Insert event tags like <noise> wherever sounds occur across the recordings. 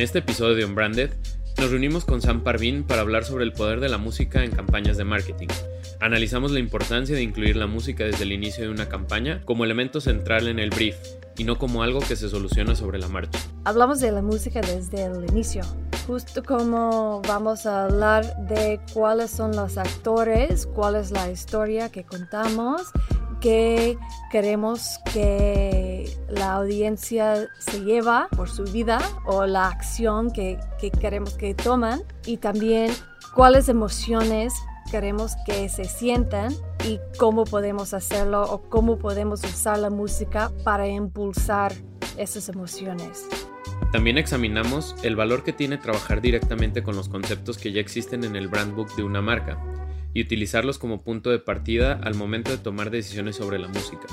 En este episodio de Unbranded, nos reunimos con Sam Parvin para hablar sobre el poder de la música en campañas de marketing. Analizamos la importancia de incluir la música desde el inicio de una campaña como elemento central en el brief y no como algo que se soluciona sobre la marcha. Hablamos de la música desde el inicio, justo como vamos a hablar de cuáles son los actores, cuál es la historia que contamos que queremos que la audiencia se lleva por su vida o la acción que, que queremos que toman y también cuáles emociones queremos que se sientan y cómo podemos hacerlo o cómo podemos usar la música para impulsar esas emociones. También examinamos el valor que tiene trabajar directamente con los conceptos que ya existen en el brand book de una marca y utilizarlos como punto de partida al momento de tomar decisiones sobre la música.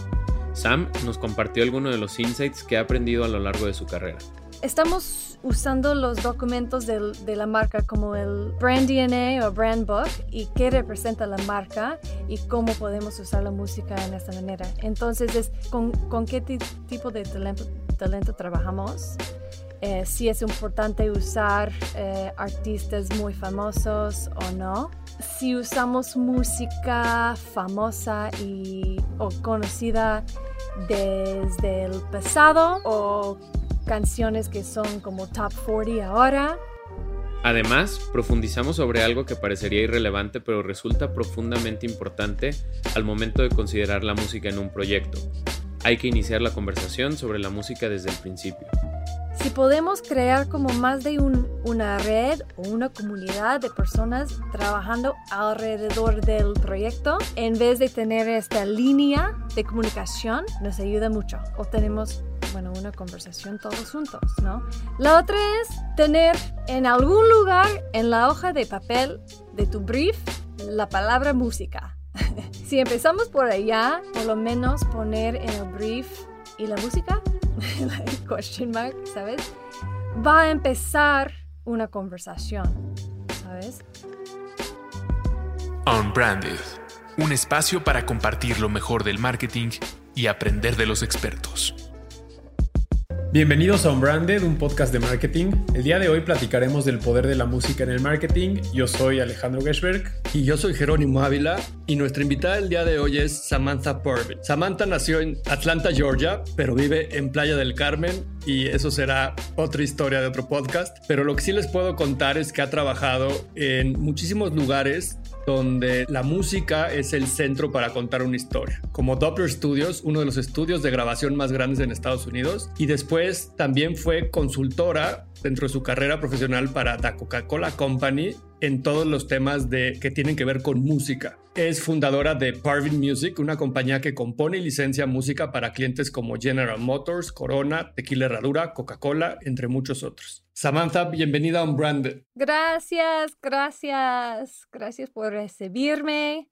Sam nos compartió algunos de los insights que ha aprendido a lo largo de su carrera. Estamos usando los documentos de, de, la marca como el Brand DNA o Brand Book y qué representa la marca y cómo podemos usar la música en esta manera. Entonces, es con, qué tipo de talento, talento trabajamos. Eh, si es importante usar eh, artistas muy famosos o no si usamos música famosa y o conocida desde el pasado o canciones que son como top 40 ahora. Además, profundizamos sobre algo que parecería irrelevante pero resulta profundamente importante al momento de considerar la música en un proyecto. Hay que iniciar la conversación sobre la música desde el principio. Si podemos crear como más de una red o una comunidad de personas trabajando alrededor del proyecto, en vez de tener esta línea de comunicación, nos ayuda mucho. O tenemos, bueno, una conversación todos juntos, ¿no? La otra es tener en algún lugar en la hoja de papel de tu brief la palabra música. <laughs> si empezamos por allá, por lo menos poner en el brief y la música <laughs> question mark, ¿sabes? Va a empezar una conversación, ¿sabes? Unbranded, un espacio para compartir lo mejor del marketing y aprender de los expertos. Bienvenidos a Unbranded, un podcast de marketing. El día de hoy platicaremos del poder de la música en el marketing. Yo soy Alejandro Geschberg. Y yo soy Jerónimo Ávila. Y nuestra invitada el día de hoy es Samantha Purvis. Samantha nació en Atlanta, Georgia, pero vive en Playa del Carmen. Y eso será otra historia de otro podcast. Pero lo que sí les puedo contar es que ha trabajado en muchísimos lugares donde la música es el centro para contar una historia, como Doppler Studios, uno de los estudios de grabación más grandes en Estados Unidos, y después también fue consultora dentro de su carrera profesional para la Coca-Cola Company en todos los temas de, que tienen que ver con música. Es fundadora de Parvin Music, una compañía que compone y licencia música para clientes como General Motors, Corona, Tequila Herradura, Coca-Cola, entre muchos otros. Samantha, bienvenida a Unbranded. Gracias, gracias, gracias por recibirme.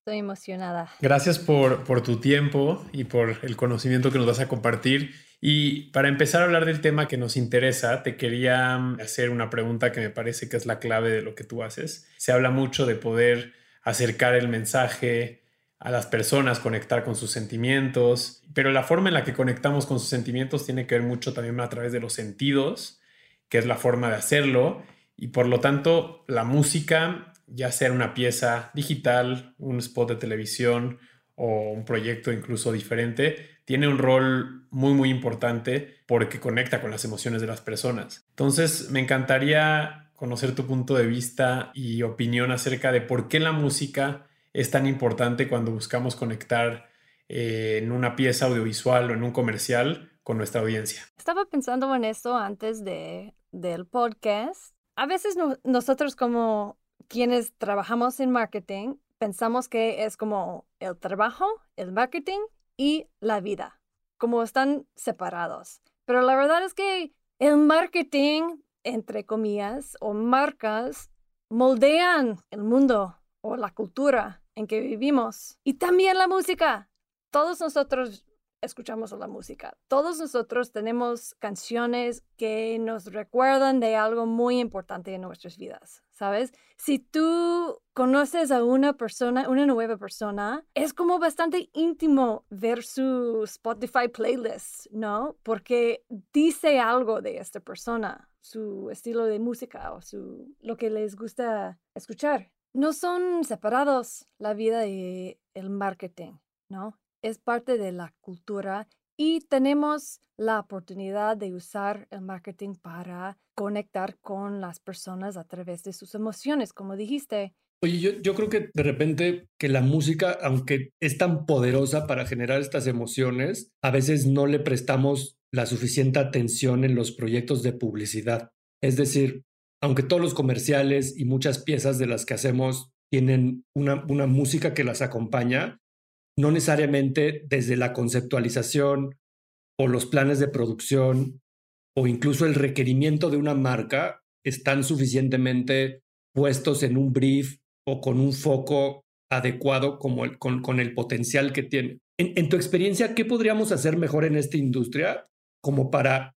Estoy emocionada. Gracias por, por tu tiempo y por el conocimiento que nos vas a compartir. Y para empezar a hablar del tema que nos interesa, te quería hacer una pregunta que me parece que es la clave de lo que tú haces. Se habla mucho de poder acercar el mensaje a las personas, conectar con sus sentimientos, pero la forma en la que conectamos con sus sentimientos tiene que ver mucho también a través de los sentidos, que es la forma de hacerlo, y por lo tanto la música, ya sea una pieza digital, un spot de televisión o un proyecto incluso diferente, tiene un rol muy muy importante porque conecta con las emociones de las personas. Entonces me encantaría conocer tu punto de vista y opinión acerca de por qué la música es tan importante cuando buscamos conectar eh, en una pieza audiovisual o en un comercial con nuestra audiencia. Estaba pensando en esto antes de, del podcast. A veces nosotros como quienes trabajamos en marketing pensamos que es como el trabajo, el marketing y la vida, como están separados. Pero la verdad es que el marketing, entre comillas, o marcas, moldean el mundo o la cultura en que vivimos. Y también la música. Todos nosotros escuchamos la música. Todos nosotros tenemos canciones que nos recuerdan de algo muy importante en nuestras vidas, ¿sabes? Si tú conoces a una persona, una nueva persona, es como bastante íntimo ver su Spotify playlist, ¿no? Porque dice algo de esta persona, su estilo de música o su lo que les gusta escuchar. No son separados la vida y el marketing, ¿no? es parte de la cultura y tenemos la oportunidad de usar el marketing para conectar con las personas a través de sus emociones, como dijiste. Oye, yo, yo creo que de repente que la música, aunque es tan poderosa para generar estas emociones, a veces no le prestamos la suficiente atención en los proyectos de publicidad. Es decir, aunque todos los comerciales y muchas piezas de las que hacemos tienen una, una música que las acompaña, no necesariamente desde la conceptualización o los planes de producción o incluso el requerimiento de una marca están suficientemente puestos en un brief o con un foco adecuado como con, el potencial que tiene. En, en, tu experiencia, ¿qué podríamos hacer mejor en esta industria como para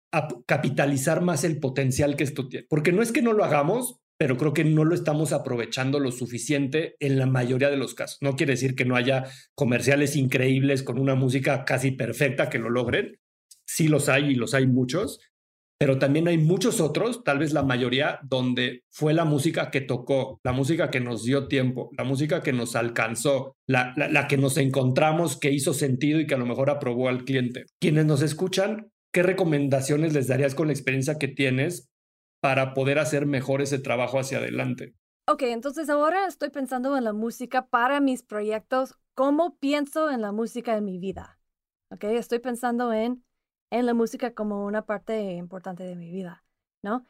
capitalizar más el potencial que esto tiene? Porque no es que no lo hagamos, pero creo que no lo estamos aprovechando lo suficiente en la mayoría de los casos. No quiere decir que no haya comerciales increíbles con una música casi perfecta que lo logren. Sí los hay y los hay muchos, pero también hay muchos otros, tal vez la mayoría, donde fue la música que tocó, la música que nos dio tiempo, la música que nos alcanzó, la, la que nos encontramos, que hizo sentido y que a lo mejor aprobó al cliente. Quienes nos escuchan, ¿qué recomendaciones les darías con la experiencia que tienes para poder hacer mejor ese trabajo hacia adelante. Ok, entonces ahora estoy pensando en la música para mis proyectos. ¿Cómo pienso en la música en mi vida? Ok, estoy pensando en, en la música como una parte importante de mi vida, ¿no?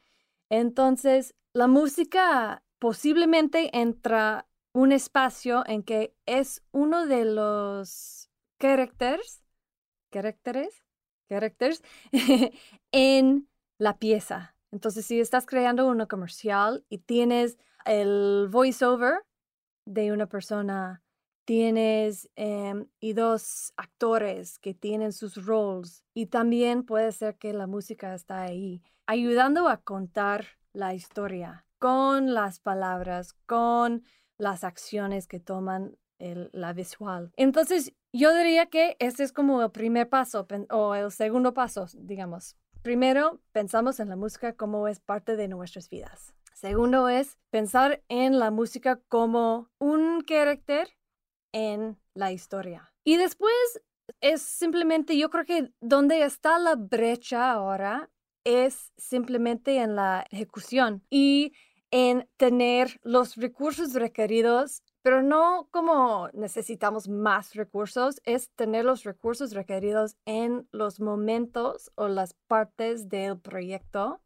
Entonces, la música posiblemente entra un espacio en que es uno de los caracteres, caracteres, caracteres <laughs> en la pieza, entonces, si estás creando una comercial y tienes el voiceover de una persona, tienes em, y dos actores que tienen sus roles y también puede ser que la música está ahí, ayudando a contar la historia con las palabras, con las acciones que toman la visual. Entonces, yo diría que ese es como el primer paso o el segundo paso, digamos. Primero, pensamos en la música como es parte de nuestras vidas. Segundo es pensar en la música como un carácter en la historia. Y después es simplemente, yo creo que donde está la brecha ahora es simplemente en la ejecución y en tener los recursos requeridos pero no como necesitamos más recursos, es tener los recursos requeridos en los momentos o las partes del proyecto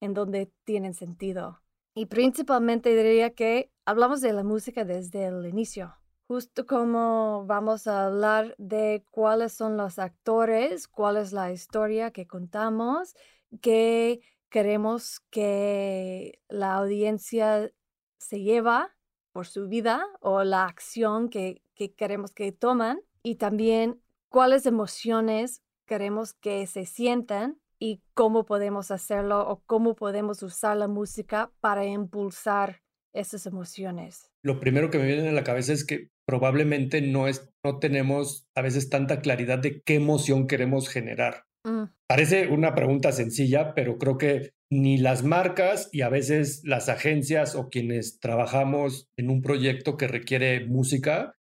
en donde tienen sentido. Y principalmente diría que hablamos de la música desde el inicio, justo como vamos a hablar de cuáles son los actores, cuál es la historia que contamos, que queremos que la audiencia se lleva por su vida o la acción que, queremos que toman y también cuáles emociones queremos que se sientan y cómo podemos hacerlo o cómo podemos usar la música para impulsar esas emociones. Lo primero que me viene a la cabeza es que probablemente no, es, no tenemos a veces tanta claridad de qué emoción queremos generar. Mm. Parece una pregunta sencilla, pero creo que ni las marcas y a veces las agencias o quienes trabajamos en un proyecto que requiere música,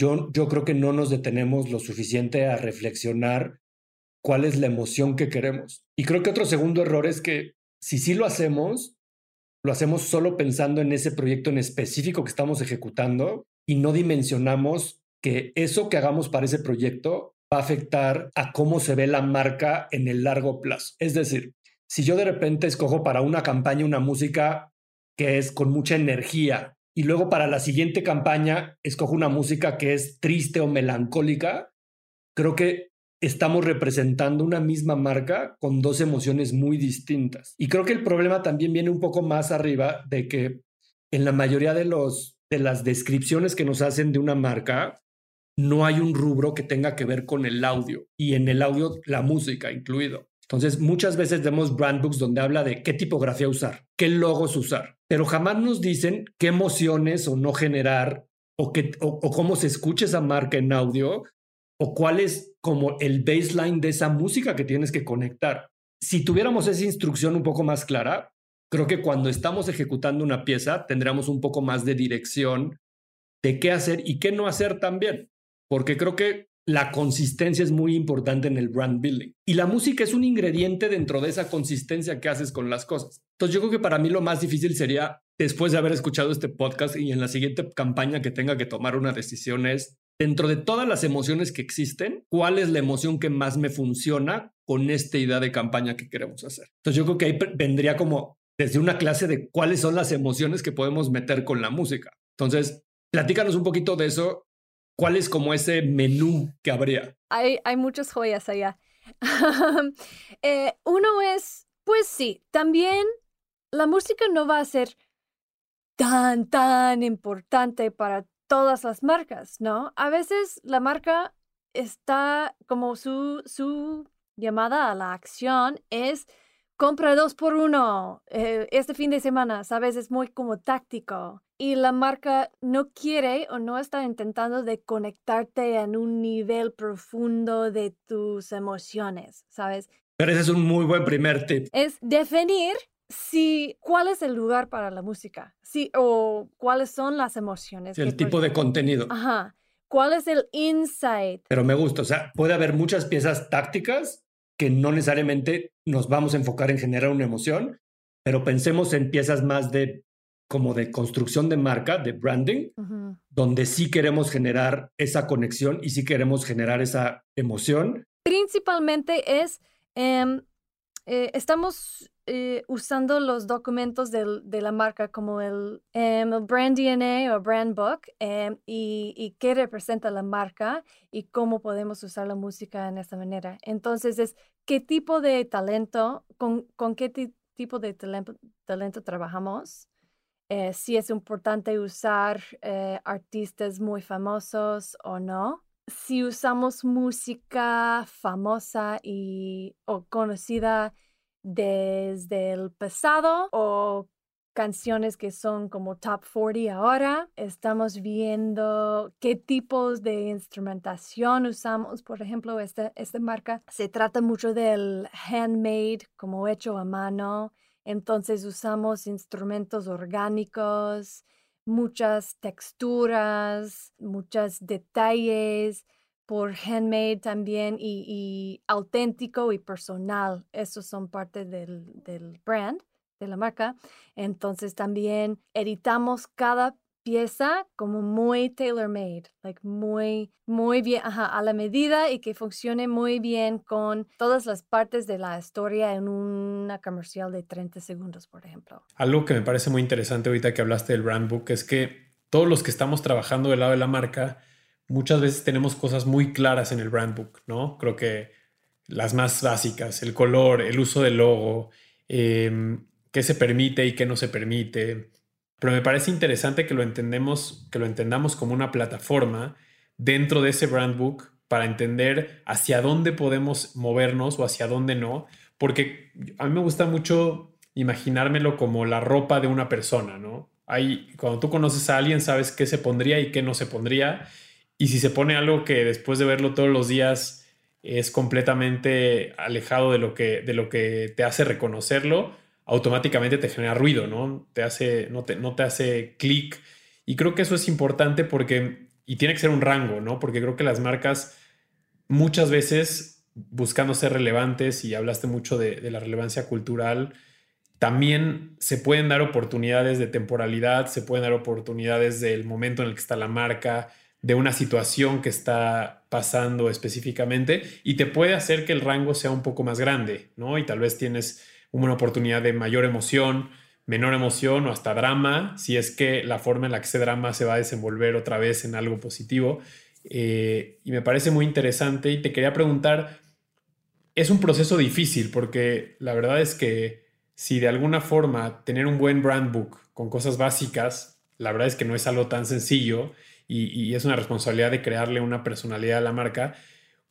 yo, yo creo que no nos detenemos lo suficiente a reflexionar cuál es la emoción que queremos. Y creo que otro segundo error es que si sí lo hacemos, lo hacemos solo pensando en ese proyecto en específico que estamos ejecutando y no dimensionamos que eso que hagamos para ese proyecto va a afectar a cómo se ve la marca en el largo plazo. Es decir, si yo de repente escojo para una campaña una música que es con mucha energía y luego para la siguiente campaña escojo una música que es triste o melancólica, creo que estamos representando una misma marca con dos emociones muy distintas. Y creo que el problema también viene un poco más arriba de que en la mayoría de los de las descripciones que nos hacen de una marca no hay un rubro que tenga que ver con el audio y en el audio la música incluido. Entonces, muchas veces vemos brand books donde habla de qué tipografía usar, qué logos usar, pero jamás nos dicen qué emociones o no generar o, qué, o, cómo se escucha esa marca en audio o cuál es como el baseline de esa música que tienes que conectar. Si tuviéramos esa instrucción un poco más clara, creo que cuando estamos ejecutando una pieza tendríamos un poco más de dirección de qué hacer y qué no hacer también, porque creo que la consistencia es muy importante en el brand building. Y la música es un ingrediente dentro de esa consistencia que haces con las cosas. Entonces yo creo que para mí lo más difícil sería, después de haber escuchado este podcast y en la siguiente campaña que tenga que tomar una decisión es, dentro de todas las emociones que existen, ¿cuál es la emoción que más me funciona con esta idea de campaña que queremos hacer? Entonces yo creo que ahí vendría como desde una clase de cuáles son las emociones que podemos meter con la música. Entonces, platícanos un poquito de eso ¿Cuál es como ese menú que habría? Hay, hay muchas joyas allá. <laughs> Eh, uno es, pues sí, también la música no va a ser tan, tan importante para todas las marcas, ¿no? A veces la marca está como su, su llamada a la acción es compra dos por uno eh, este fin de semana, ¿sabes? Es muy como táctico y la marca no quiere o no está intentando de conectarte en un nivel profundo de tus emociones, ¿sabes? Pero ese es un muy buen primer tip. Es definir si cuál es el lugar para la música, sí o cuáles son las emociones. El tipo de contenido. Ajá. ¿Cuál es el insight? Pero me gusta, o sea, puede haber muchas piezas tácticas que no necesariamente nos vamos a enfocar en generar una emoción, pero pensemos en piezas más de como de construcción de marca, de branding, donde sí queremos generar esa conexión y sí queremos generar esa emoción. Principalmente es, em, eh, estamos eh, usando los documentos de la marca como el, em, Brand DNA o Brand Book em, y, qué representa la marca y cómo podemos usar la música en esta manera. Entonces es qué tipo de talento, con, con qué tipo de talento trabajamos eh, si es importante usar eh, artistas muy famosos o no. Si usamos música famosa y o conocida desde el pasado o canciones que son como top 40 ahora. Estamos viendo qué tipos de instrumentación usamos. Por ejemplo, esta, esta marca se trata mucho del handmade, como hecho a mano. Entonces usamos instrumentos orgánicos, muchas texturas, muchos detalles por handmade también y, auténtico y personal. Esos son parte del, del brand de la marca. Entonces también editamos cada pieza como muy tailor-made, like muy, muy bien, a la medida y que funcione muy bien con todas las partes de la historia en una comercial de 30 segundos, por ejemplo. Algo que me parece muy interesante ahorita que hablaste del brand book es que todos los que estamos trabajando del lado de la marca, muchas veces tenemos cosas muy claras en el brand book, ¿no? Creo que las más básicas, el color, el uso del logo, em, qué se permite y qué no se permite, pero me parece interesante que lo entendemos, que lo entendamos como una plataforma dentro de ese brand book para entender hacia dónde podemos movernos o hacia dónde no, porque a mí me gusta mucho imaginármelo como la ropa de una persona, ¿no? Hay, cuando tú conoces a alguien sabes qué se pondría y qué no se pondría, y si se pone algo que después de verlo todos los días es completamente alejado de lo que, de lo que te hace reconocerlo, automáticamente te genera ruido, ¿no? Te hace, no te, no te hace clic. Y creo que eso es importante porque, y tiene que ser un rango, ¿no? Porque creo que las marcas muchas veces, buscando ser relevantes, y hablaste mucho de, de la relevancia cultural, también se pueden dar oportunidades de temporalidad, se pueden dar oportunidades del momento en el que está la marca, de una situación que está pasando específicamente, y te puede hacer que el rango sea un poco más grande, ¿no? Y tal vez tienes una oportunidad de mayor emoción, menor emoción o hasta drama, si es que la forma en la que ese drama se va a desenvolver otra vez en algo positivo. Eh, y me parece muy interesante y te quería preguntar, es un proceso difícil porque la verdad es que si de alguna forma tener un buen brand book con cosas básicas, la verdad es que no es algo tan sencillo y, es una responsabilidad de crearle una personalidad a la marca.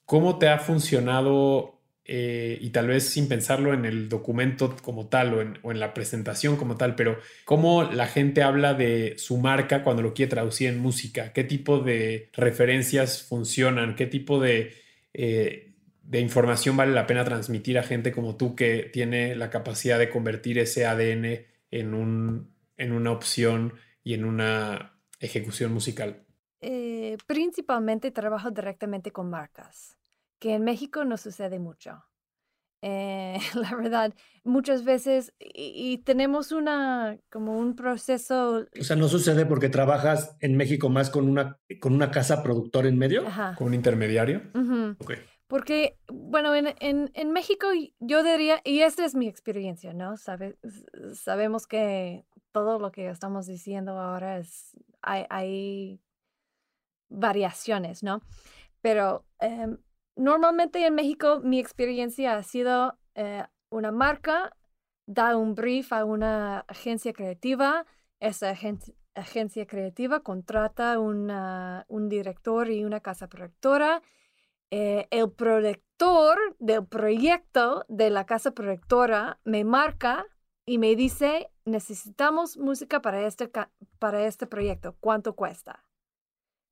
¿Cómo te ha funcionado eh, y tal vez sin pensarlo en el documento como tal o en, la presentación como tal, pero cómo la gente habla de su marca cuando lo quiere traducir en música, qué tipo de referencias funcionan, qué tipo de, eh, de información vale la pena transmitir a gente como tú que tiene la capacidad de convertir ese ADN en, un, en una opción y en una ejecución musical. Eh, principalmente trabajo directamente con marcas, que en México no sucede mucho. Eh, <laughs> la verdad, muchas veces, y, tenemos una, como un proceso... O sea, no sucede porque trabajas en México más con una, con una casa productora en medio. Con un intermediario. Porque, bueno, en, en, en, México yo diría, y esta es mi experiencia, ¿no? Sabe, sabemos que todo lo que estamos diciendo ahora es, hay, hay variaciones, ¿no? Pero em, normalmente en México mi experiencia ha sido eh, una marca da un brief a una agencia creativa, esa agencia creativa contrata una, un director y una casa productora. Eh, el productor del proyecto de la casa productora me marca y me dice, necesitamos música para este, para este proyecto, ¿cuánto cuesta?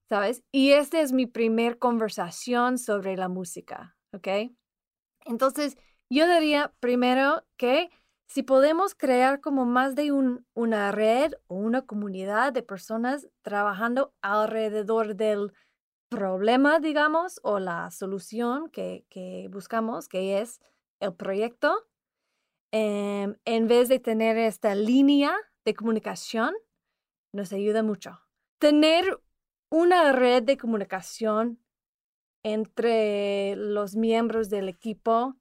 ¿Sabes? Y esta es mi primer conversación sobre la música, ¿ok? Entonces, yo diría primero que si podemos crear como más de un, una red o una comunidad de personas trabajando alrededor del problema, digamos, o la solución que, que buscamos, que es el proyecto, em, en vez de tener esta línea de comunicación, nos ayuda mucho. Tener una red de comunicación entre los miembros del equipo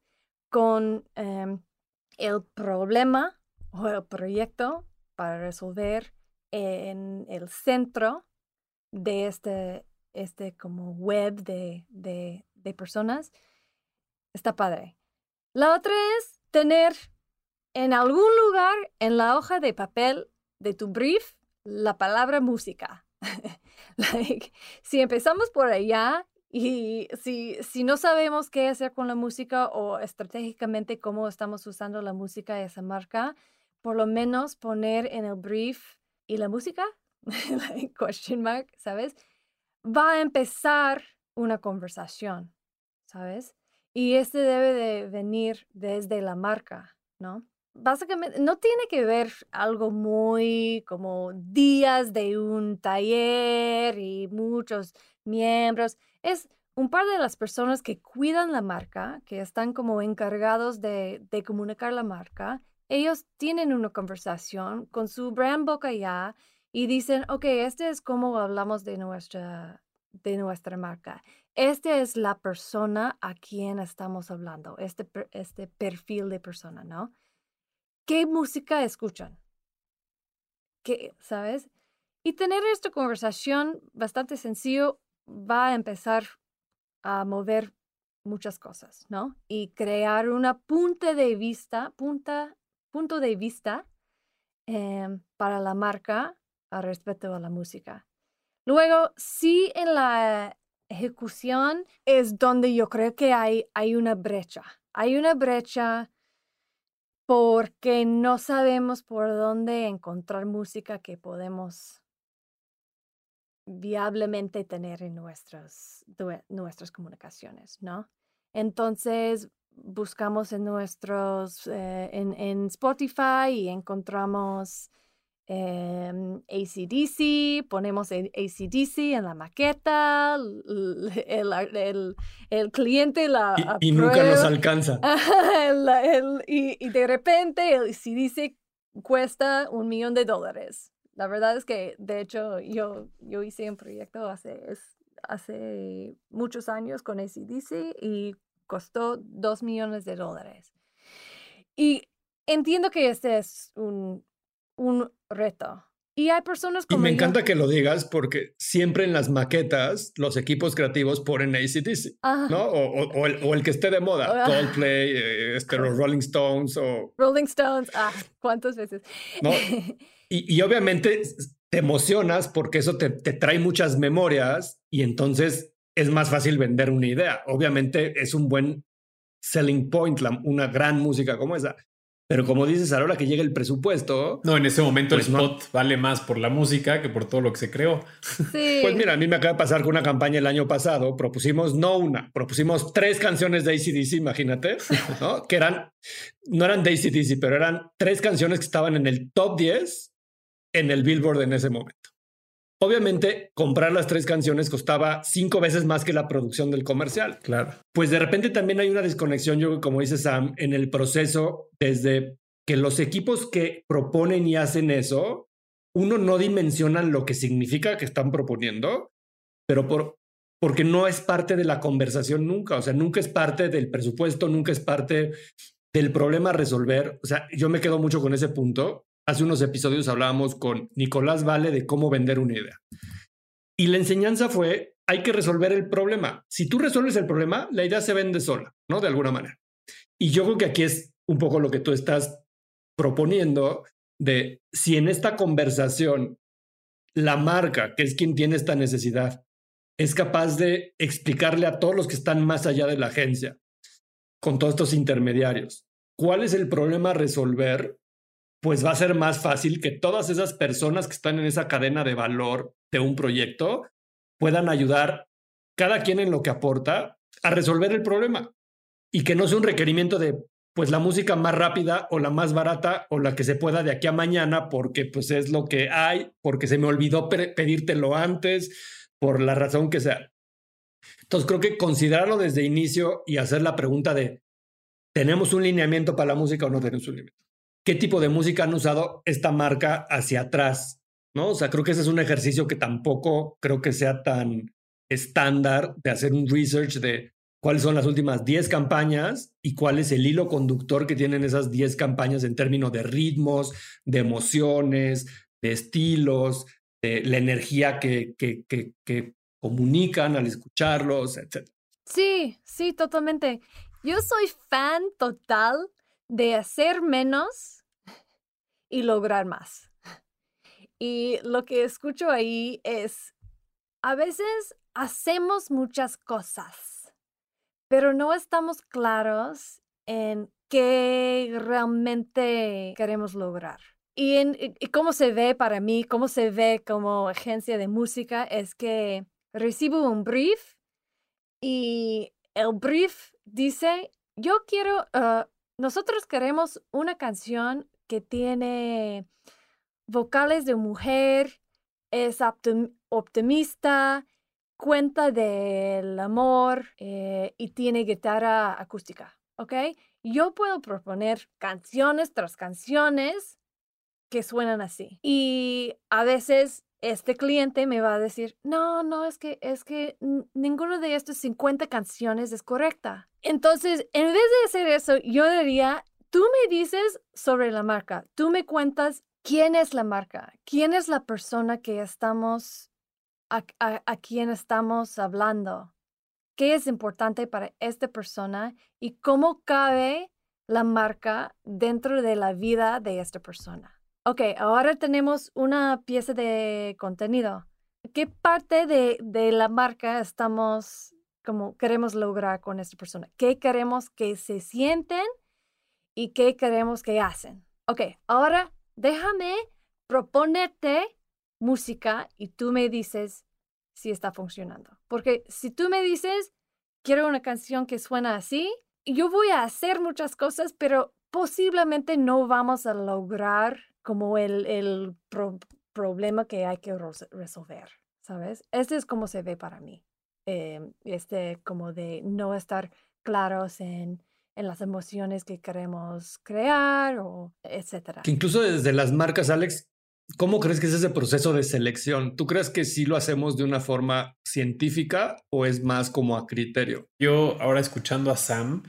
con em, el problema o el proyecto para resolver en el centro de este, este como web de, de, de personas, está padre. La otra es tener en algún lugar en la hoja de papel de tu brief la palabra música. <laughs> si empezamos por allá y si, si no sabemos qué hacer con la música o estratégicamente cómo estamos usando la música de esa marca, por lo menos poner en el brief y la música, <laughs> question mark, ¿sabes? Va a empezar una conversación, ¿sabes? Y este debe de venir desde la marca, ¿no? Básicamente no tiene que ver algo muy como días de un taller y muchos miembros. Es un par de las personas que cuidan la marca, que están como encargados de, comunicar la marca. Ellos tienen una conversación con su brand boca ya y dicen, ok, este es como hablamos de nuestra, de nuestra marca. Esta es la persona a quien estamos hablando, este, este perfil de persona, ¿no? ¿Qué música escuchan? ¿Qué, ¿Sabes? Y tener esta conversación bastante sencillo va a empezar a mover muchas cosas, ¿no? Y crear una punta de vista, punto de vista em, para la marca al respecto a la música. Luego, sí en la ejecución es donde yo creo que hay una brecha. Hay una brecha porque no sabemos por dónde encontrar música que podemos viablemente tener en nuestras, comunicaciones, ¿no? Entonces buscamos en nuestros, eh, en, en Spotify y encontramos eh, ACDC, ponemos ACDC en la maqueta, <laughs> el, el, cliente la... Y, nunca nos alcanza. <laughs> y, de repente el ACDC cuesta un millón de dólares. La verdad es que, de hecho, yo, yo hice un proyecto hace, hace muchos años con ACDC y costó dos millones de dólares. Y entiendo que este es un un reto. Y hay personas como. Y me yo- encanta que lo digas porque siempre en las maquetas los equipos creativos ponen ACDC, Ajá. ¿no? O, o- o el, o el que esté de moda, Ah. Coldplay, eh, este, los Rolling Stones, o, Rolling Stones, ah, ¿cuántas veces? ¿no? <laughs> Y, y obviamente te emocionas porque eso te, te trae muchas memorias y entonces es más fácil vender una idea. Obviamente es un buen selling point, la- una gran música como esa. Pero como dices, a la hora que llega el presupuesto, No, en ese momento Pues el no. spot vale más por la música que por todo lo que se creó. sí. <laughs> Pues mira, a mí me acaba de pasar con una campaña el año pasado. Propusimos no una, propusimos tres canciones de ACDC, imagínate, <laughs> ¿no? Que eran, no eran de ACDC, pero eran tres canciones que estaban en el top 10 en el Billboard en ese momento. Obviamente, comprar las tres canciones costaba cinco veces más que la producción del comercial. Claro. Pues de repente también hay una desconexión, yo como dice Sam, en el proceso desde que los equipos que proponen y hacen eso, uno no dimensionan lo que significa que están proponiendo, pero por, porque no es parte de la conversación nunca, o sea, nunca es parte del presupuesto, nunca es parte del problema a resolver. O sea, yo me quedo mucho con ese punto. Hace unos episodios hablábamos con Nicolás Vale de cómo vender una idea. Y la enseñanza fue, hay que resolver el problema. Si tú resuelves el problema, la idea se vende sola, ¿no? De alguna manera. Y yo creo que aquí es un poco lo que tú estás proponiendo de si en esta conversación la marca, que es quien tiene esta necesidad, es capaz de explicarle a todos los que están más allá de la agencia, con todos estos intermediarios, cuál es el problema a resolver, pues va a ser más fácil que todas esas personas que están en esa cadena de valor de un proyecto puedan ayudar cada quien en lo que aporta a resolver el problema y que no sea un requerimiento de pues la música más rápida o la más barata o la que se pueda de aquí a mañana porque pues es lo que hay, porque se me olvidó pe- pedírtelo antes, por la razón que sea. Entonces creo que considerarlo desde inicio y hacer la pregunta de ¿tenemos un lineamiento para la música o no tenemos un lineamiento? ¿Qué tipo de música han usado esta marca hacia atrás? ¿No? O sea, creo que ese es un ejercicio que tampoco creo que sea tan estándar de hacer un research de cuáles son las últimas 10 campañas y cuál es el hilo conductor que tienen esas 10 campañas en términos de ritmos, de emociones, de estilos, de la energía que, que, que, que comunican al escucharlos, etc. Sí, sí, totalmente. Yo soy fan total de hacer menos y lograr más. Y lo que escucho ahí es, a veces hacemos muchas cosas, pero no estamos claros en qué realmente queremos lograr. Y, en, cómo se ve para mí, cómo se ve como agencia de música, es que recibo un brief y el brief dice, yo quiero, ah, nosotros queremos una canción que tiene vocales de mujer, es optim- optimista, cuenta del amor eh, y tiene guitarra acústica, ¿ok? Yo puedo proponer canciones tras canciones que suenan así. Y a veces este cliente me va a decir, no, no, es que, es que n- ninguno de estos 50 canciones es correcta. Entonces, en vez de hacer eso, yo diría, tú me dices sobre la marca, tú me cuentas quién es la marca, quién es la persona que estamos, a, a, quien estamos hablando, qué es importante para esta persona y cómo cabe la marca dentro de la vida de esta persona. Ok, ahora tenemos una pieza de contenido. ¿Qué parte de, de la marca estamos, como queremos lograr con esta persona? ¿Qué queremos que se sienten y qué queremos que hacen? Ok, ahora déjame proponerte música y tú me dices si está funcionando. Porque si tú me dices, quiero una canción que suena así, yo voy a hacer muchas cosas, pero posiblemente no vamos a lograr como el, el pro- problema que hay que resolver, ¿sabes? Este es como se ve para mí. eh, este como de no estar claros en, en las emociones que queremos crear o etcétera. Que incluso desde las marcas, Alex, ¿cómo crees que es ese proceso de selección? ¿Tú crees que sí lo hacemos de una forma científica o es más como a criterio? Yo ahora escuchando a Sam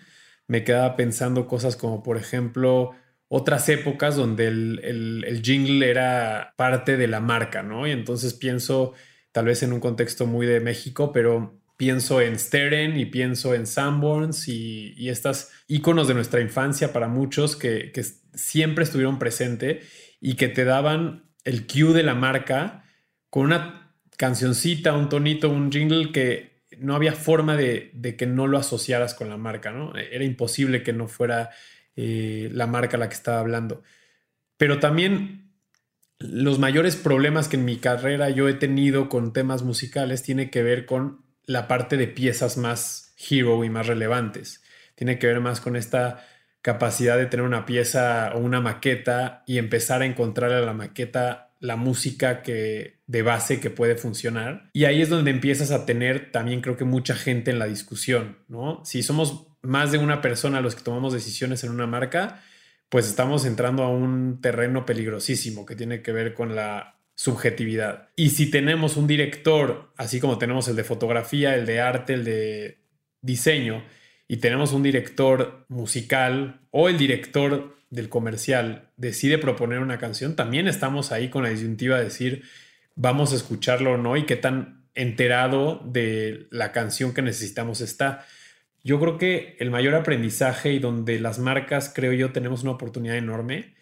me quedaba pensando cosas como, por ejemplo, otras épocas donde el, el, jingle era parte de la marca, ¿no? Y entonces pienso tal vez en un contexto muy de México, pero pienso en Steren y pienso en Sanborns y, y estas íconos de nuestra infancia para muchos que, siempre estuvieron presentes y que te daban el cue de la marca con una cancioncita, un tonito, un jingle que no había forma de, que no lo asociaras con la marca, ¿no? Era imposible que no fuera eh, la marca la que estaba hablando. Pero también los mayores problemas que en mi carrera yo he tenido con temas musicales tiene que ver con la parte de piezas más hero y más relevantes. Tiene que ver más con esta capacidad de tener una pieza o una maqueta y empezar a encontrar a la maqueta la música que de base que puede funcionar. Y ahí es donde empiezas a tener también creo que mucha gente en la discusión, ¿no? Si somos más de una persona los que tomamos decisiones en una marca, pues estamos entrando a un terreno peligrosísimo que tiene que ver con la subjetividad. Y si tenemos un director, así como tenemos el de fotografía, el de arte, el de diseño, y tenemos un director musical o el director del comercial decide proponer una canción, también estamos ahí con la disyuntiva de decir, vamos a escucharlo o no y qué tan enterado de la canción que necesitamos está. Yo creo que el mayor aprendizaje y donde las marcas, creo yo, tenemos una oportunidad enorme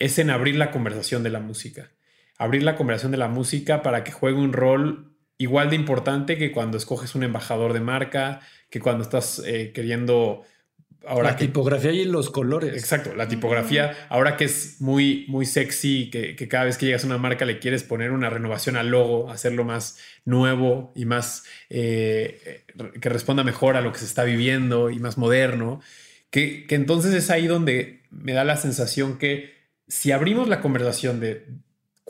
es en abrir la conversación de la música. Abrir la conversación de la música para que juegue un rol igual de importante que cuando escoges un embajador de marca, que cuando estás eh, queriendo Ahora la tipografía y los colores. Exacto, la tipografía, ahora que es muy, muy sexy, que, cada vez que llegas a una marca le quieres poner una renovación al logo, hacerlo más nuevo y más eh, que responda mejor a lo que se está viviendo y más moderno, que, que entonces es ahí donde me da la sensación que si abrimos la conversación de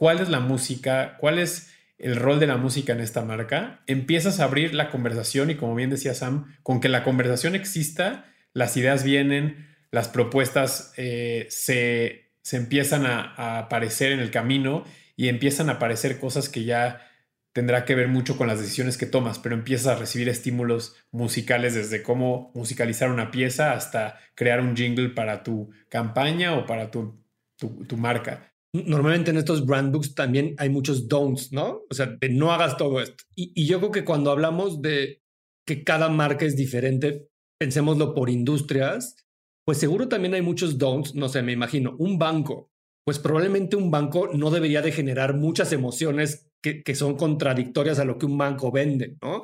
cuál es la música, cuál es el rol de la música en esta marca, empiezas a abrir la conversación y como bien decía Sam, con que la conversación exista, las ideas vienen, las propuestas eh, se, empiezan a, aparecer en el camino y empiezan a aparecer cosas que ya tendrá que ver mucho con las decisiones que tomas, pero empiezas a recibir estímulos musicales desde cómo musicalizar una pieza hasta crear un jingle para tu campaña o para tu, tu, marca. Normalmente en estos brand books también hay muchos don'ts, ¿no? O sea, de no hagas todo esto. Y, yo creo que cuando hablamos de que cada marca es diferente, pensémoslo por industrias, pues seguro también hay muchos don'ts, no sé, me imagino, un banco, pues probablemente un banco no debería de generar muchas emociones que, que son contradictorias a lo que un banco vende, ¿no?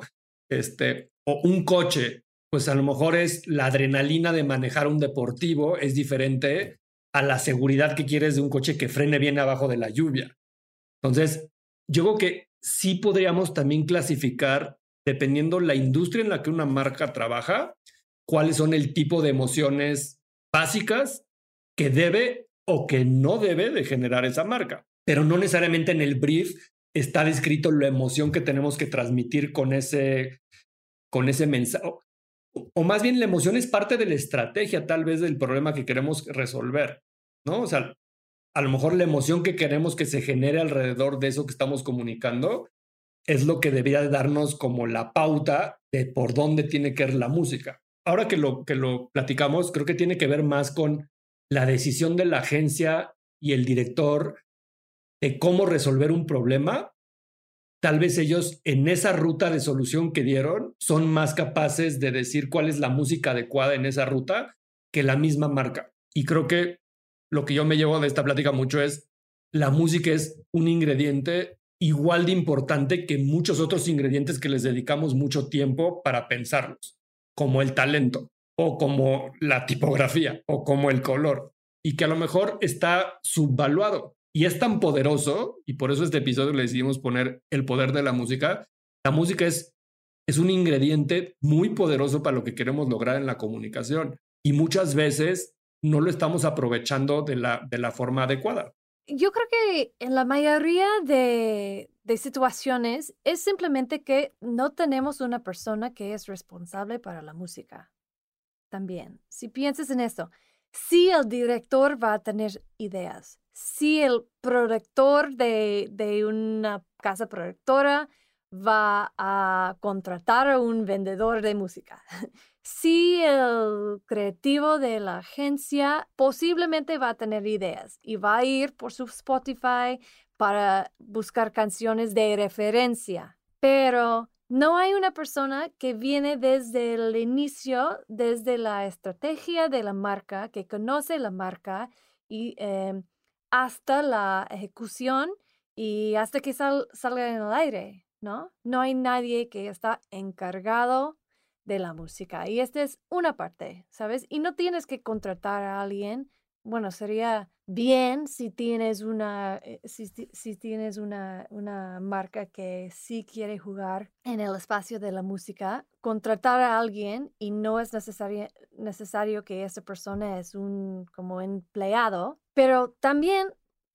Este, o un coche, pues a lo mejor es la adrenalina de manejar un deportivo es diferente a la seguridad que quieres de un coche que frene bien abajo de la lluvia. Entonces, yo creo que sí podríamos también clasificar, dependiendo la industria en la que una marca trabaja, cuáles son el tipo de emociones básicas que debe o que no debe de generar esa marca. Pero no necesariamente en el brief está descrito la emoción que tenemos que transmitir con ese, con ese mensaje. O, más bien la emoción es parte de la estrategia tal vez del problema que queremos resolver, ¿no? O sea, a lo mejor la emoción que queremos que se genere alrededor de eso que estamos comunicando es lo que debería de darnos como la pauta de por dónde tiene que ir la música ahora que lo, que lo platicamos, creo que tiene que ver más con la decisión de la agencia y el director de cómo resolver un problema. Tal vez ellos en esa ruta de solución que dieron son más capaces de decir cuál es la música adecuada en esa ruta que la misma marca. Y creo que lo que yo me llevo de esta plática mucho es la música es un ingrediente igual de importante que muchos otros ingredientes que les dedicamos mucho tiempo para pensarlos como el talento o como la tipografía o como el color y que a lo mejor está subvaluado y es tan poderoso y por eso este episodio le decidimos poner el poder de la música. La música es, es un ingrediente muy poderoso para lo que queremos lograr en la comunicación y muchas veces no lo estamos aprovechando de la, de la forma adecuada. Yo creo que en la mayoría de, de situaciones es simplemente que no tenemos una persona que es responsable para la música. También, si piensas en esto, si el director va a tener ideas, si el productor de, de una casa productora va a contratar a un vendedor de música. <laughs> Sí, el creativo de la agencia posiblemente va a tener ideas y va a ir por su Spotify para buscar canciones de referencia, pero no hay una persona que viene desde el inicio, desde la estrategia de la marca, que conoce la marca y em, hasta la ejecución y hasta que salga en el aire, ¿no? No hay nadie que está encargado de la música. Y esta es una parte, ¿sabes? Y no tienes que contratar a alguien. Bueno, sería bien si tienes una, eh, si, tienes una, una, marca que sí quiere jugar en el espacio de la música, contratar a alguien y no es necesario, necesario que esa persona es un como empleado, pero también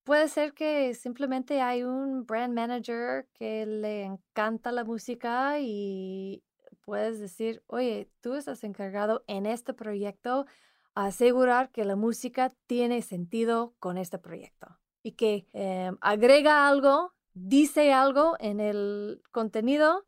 Puede ser que simplemente hay un brand manager que le encanta la música y puedes decir, oye, tú estás encargado en este proyecto a asegurar que la música tiene sentido con este proyecto y que em, agrega algo, dice algo en el contenido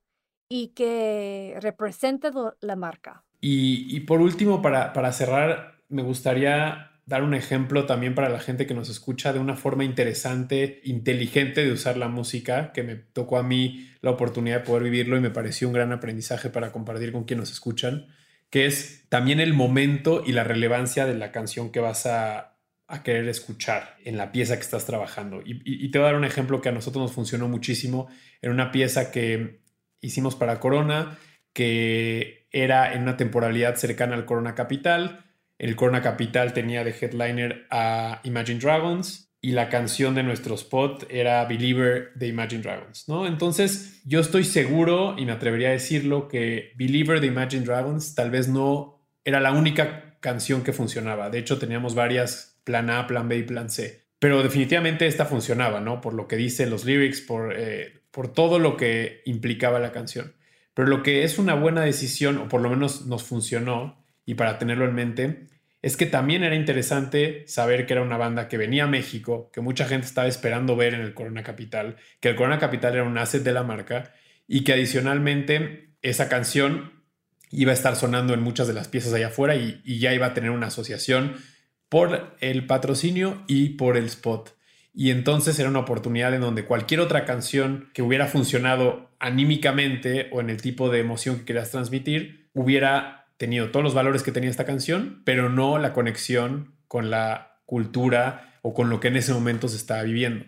y que represente la marca. Y, por último, para, para cerrar, me gustaría dar un ejemplo también para la gente que nos escucha de una forma interesante, inteligente de usar la música, que me tocó a mí la oportunidad de poder vivirlo y me pareció un gran aprendizaje para compartir con quienes nos escuchan, que es también el momento y la relevancia de la canción que vas a, querer escuchar en la pieza que estás trabajando. Y, y te voy a dar un ejemplo que a nosotros nos funcionó muchísimo en una pieza que hicimos para Corona, que era en una temporalidad cercana al Corona Capital el Corona Capital tenía de headliner a Imagine Dragons y la canción de nuestro spot era Believer de Imagine Dragons, ¿no? Entonces, yo estoy seguro y me atrevería a decirlo que Believer de Imagine Dragons tal vez no era la única canción que funcionaba. De hecho, teníamos varias plan A, plan B y plan C. Pero definitivamente esta funcionaba, ¿no? Por lo que dicen los lyrics, por, eh, por todo lo que implicaba la canción. Pero lo que es una buena decisión, o por lo menos nos funcionó, y para tenerlo en mente, es que también era interesante saber que era una banda que venía a México, que mucha gente estaba esperando ver en el Corona Capital, que el Corona Capital era un asset de la marca y que adicionalmente esa canción iba a estar sonando en muchas de las piezas allá afuera y, y ya iba a tener una asociación por el patrocinio y por el spot. Y entonces era una oportunidad en donde cualquier otra canción que hubiera funcionado anímicamente o en el tipo de emoción que querías transmitir, hubiera tenido todos los valores que tenía esta canción, pero no la conexión con la cultura o con lo que en ese momento se estaba viviendo.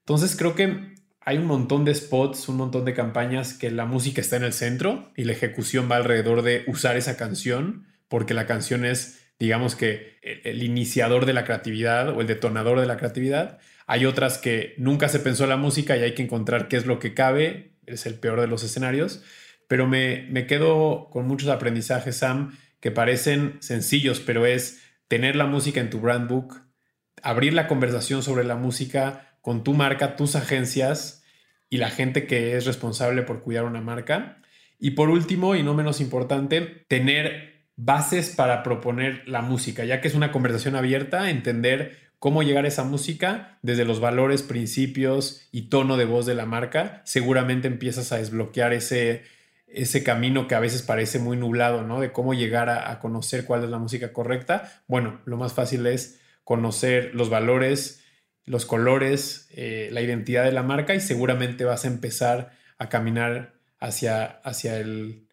Entonces creo que hay un montón de spots, un montón de campañas que la música está en el centro y la ejecución va alrededor de usar esa canción, porque la canción es, digamos que, el, iniciador de la creatividad o el detonador de la creatividad. Hay otras que nunca se pensó la música y hay que encontrar qué es lo que cabe, es el peor de los escenarios pero me, me quedo con muchos aprendizajes, Sam, que parecen sencillos, pero es tener la música en tu brand book, abrir la conversación sobre la música con tu marca, tus agencias y la gente que es responsable por cuidar una marca. Y por último, y no menos importante, tener bases para proponer la música, ya que es una conversación abierta, entender cómo llegar a esa música desde los valores, principios y tono de voz de la marca, seguramente empiezas a desbloquear ese ese camino que a veces parece muy nublado, ¿no? De cómo llegar a, conocer cuál es la música correcta. Bueno, lo más fácil es conocer los valores, los colores, eh, la identidad de la marca y seguramente vas a empezar a caminar hacia, hacia el,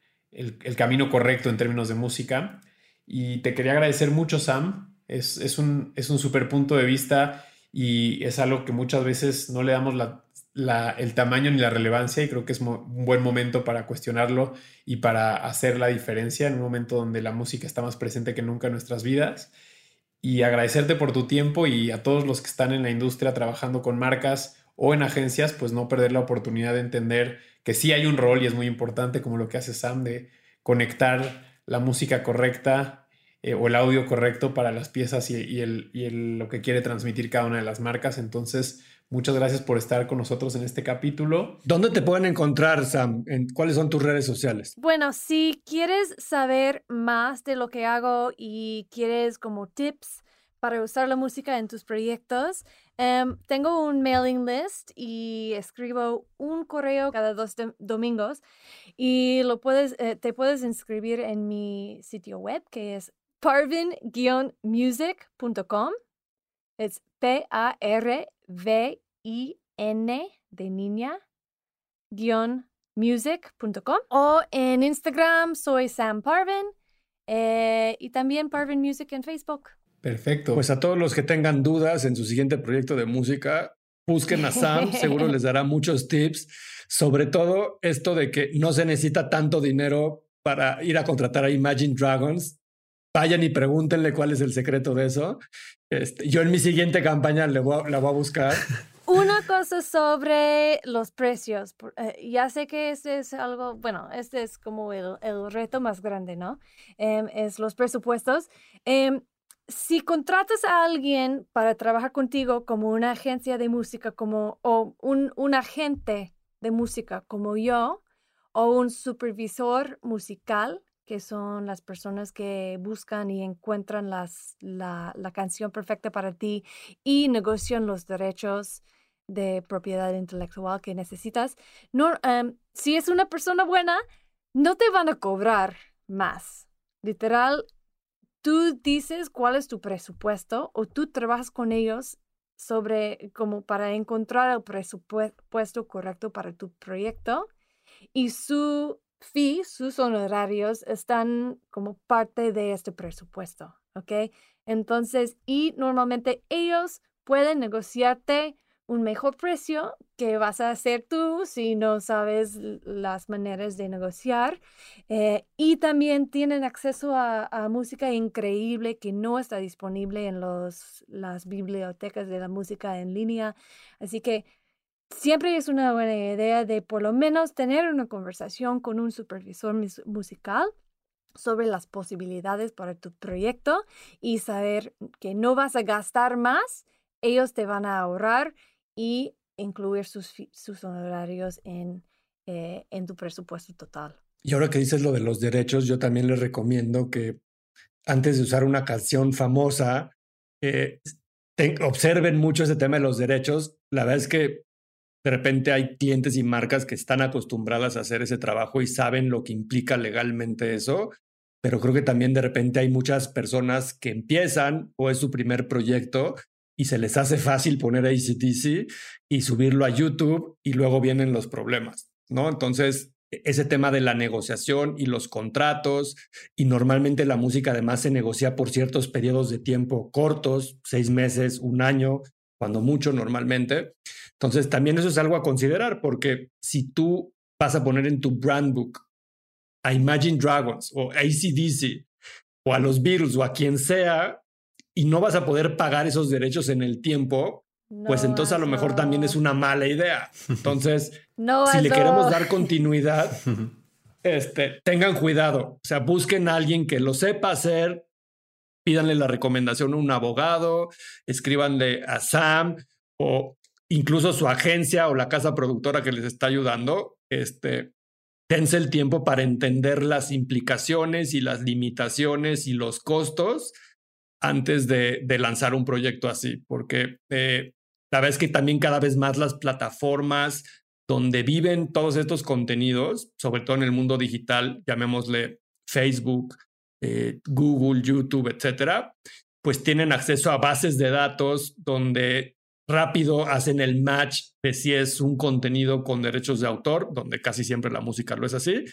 camino correcto en términos de música. Y te quería agradecer mucho, Sam. Es, es un, es un super punto de vista y es algo que muchas veces no le damos la, el tamaño ni la relevancia y creo que es un buen momento para cuestionarlo y para hacer la diferencia en un momento donde la música está más presente que nunca en nuestras vidas. Y agradecerte por tu tiempo y a todos los que están en la industria trabajando con marcas o en agencias, pues no perder la oportunidad de entender que sí hay un rol y es muy importante como lo que hace Sam de conectar la música correcta eh, o el audio correcto para las piezas y, el, lo que quiere transmitir cada una de las marcas. Entonces, Muchas gracias por estar con nosotros en este capítulo. ¿Dónde te pueden encontrar, Sam? ¿Cuáles son tus redes sociales? Bueno, si quieres saber más de lo que hago y quieres como tips para usar la música en tus proyectos, em, tengo un mailing list y escribo un correo cada dos domingos y lo puedes, eh, te puedes inscribir en mi sitio web que es parvin-music.com. Es P-A-R-V-I-N de niña music.com o en Instagram soy Sam Parvin eh, y también Parvin Music en Facebook. Perfecto. Pues a todos los que tengan dudas en su siguiente proyecto de música, busquen a Sam, <laughs> seguro les dará muchos tips, sobre todo esto de que no se necesita tanto dinero para ir a contratar a Imagine Dragons. Vayan y pregúntenle cuál es el secreto de eso. Este, yo en mi siguiente campaña la voy a buscar. <laughs> Una cosa sobre los precios. Eh, ya sé que este es algo, bueno, este es como el, reto más grande, ¿no? Em, es los presupuestos. Em, si contratas a alguien para trabajar contigo como una agencia de música, como, o un agente de música como yo, o un supervisor musical, que son las personas que buscan y encuentran la, la, canción perfecta para ti y negocian los derechos de propiedad intelectual que necesitas. No, em, si es una persona buena, no te van a cobrar más. Literal, tú dices cuál es tu presupuesto o tú trabajas con ellos sobre como para encontrar el presupuesto correcto para tu proyecto y su fee, sus honorarios están como parte de este presupuesto, ¿ok? Entonces, y normalmente ellos pueden negociarte un mejor precio que vas a hacer tú si no sabes las maneras de negociar. Eh, y también tienen acceso a, música increíble que no está disponible en los, las bibliotecas de la música en línea. Así que siempre es una buena idea de por lo menos tener una conversación con un supervisor musical sobre las posibilidades para tu proyecto y saber que no vas a gastar más, ellos te van a ahorrar y incluir sus, sus honorarios en, eh, en tu presupuesto total. Y ahora que dices lo de los derechos, yo también les recomiendo que antes de usar una canción famosa, eh, observen mucho ese tema de los derechos. La verdad es que de repente hay clientes y marcas que están acostumbradas a hacer ese trabajo y saben lo que implica legalmente eso, pero creo que también de repente hay muchas personas que empiezan o es su primer proyecto y se les hace <laughs> fácil poner ACTC y subirlo a YouTube y luego vienen los problemas, ¿no? Entonces, e, ese tema de la negociación y los contratos y normalmente la música además se negocia por ciertos periodos de tiempo cortos, seis meses, un año, cuando mucho normalmente. Entonces, también eso es algo a considerar porque si tú vas a poner en tu brand book a Imagine Dragons o ACDC o a los Beatles o a quien sea, y no vas a poder pagar esos derechos en el tiempo, pues entonces a lo mejor también es una mala idea. Entonces, <laughs> si le queremos dar continuidad, <laughs> este, tengan cuidado. O sea, busquen a alguien que lo sepa hacer, pídanle la recomendación a un abogado, escríbanle a Sam o incluso su agencia o la casa productora que les está ayudando. Este, dense el tiempo para entender las implicaciones y las limitaciones y los costos antes de, lanzar un proyecto así, porque eh, la verdad es que también cada vez más las plataformas donde viven todos estos contenidos, sobre todo en el mundo digital, llamémosle Facebook, eh, Google, YouTube, etcétera, pues tienen acceso a bases de datos donde rápido hacen el match de si es un contenido con derechos de autor, donde casi siempre la música lo es así,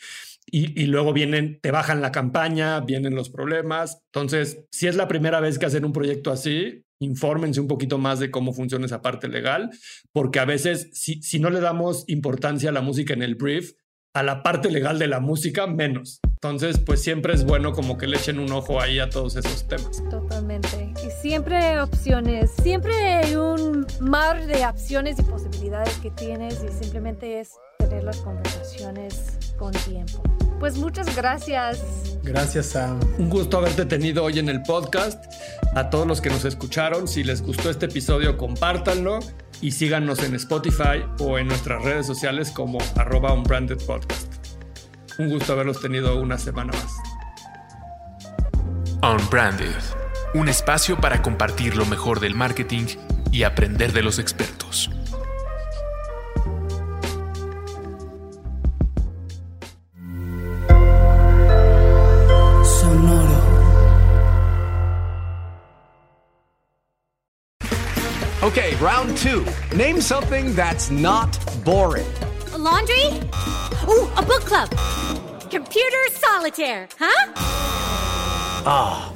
y, luego vienen, te bajan la campaña, vienen los problemas. Entonces, si es la primera vez que hacen un proyecto así, infórmense un poquito más de cómo funciona esa parte legal, porque a veces si, si no le damos importancia a la música en el brief, a la parte legal de la música menos. Entonces, pues siempre es bueno como que le echen un ojo ahí a todos esos temas. Totalmente. Siempre hay opciones, siempre hay un mar de opciones y posibilidades que tienes y simplemente es tener las conversaciones con tiempo. Pues muchas gracias. Gracias, Sam. Un gusto haberte tenido hoy en el podcast. A todos los que nos escucharon, si les gustó este episodio, compártanlo y síganos en Spotify o en nuestras redes sociales como arroba unbranded podcast. Un gusto haberlos tenido una semana más. Unbranded, un espacio para compartir lo mejor del marketing y aprender de los expertos. Sonoro. Okay, round two. Name something that's not boring. A laundry? Ooh, a book club. Computer solitaire, huh? Ah, oh,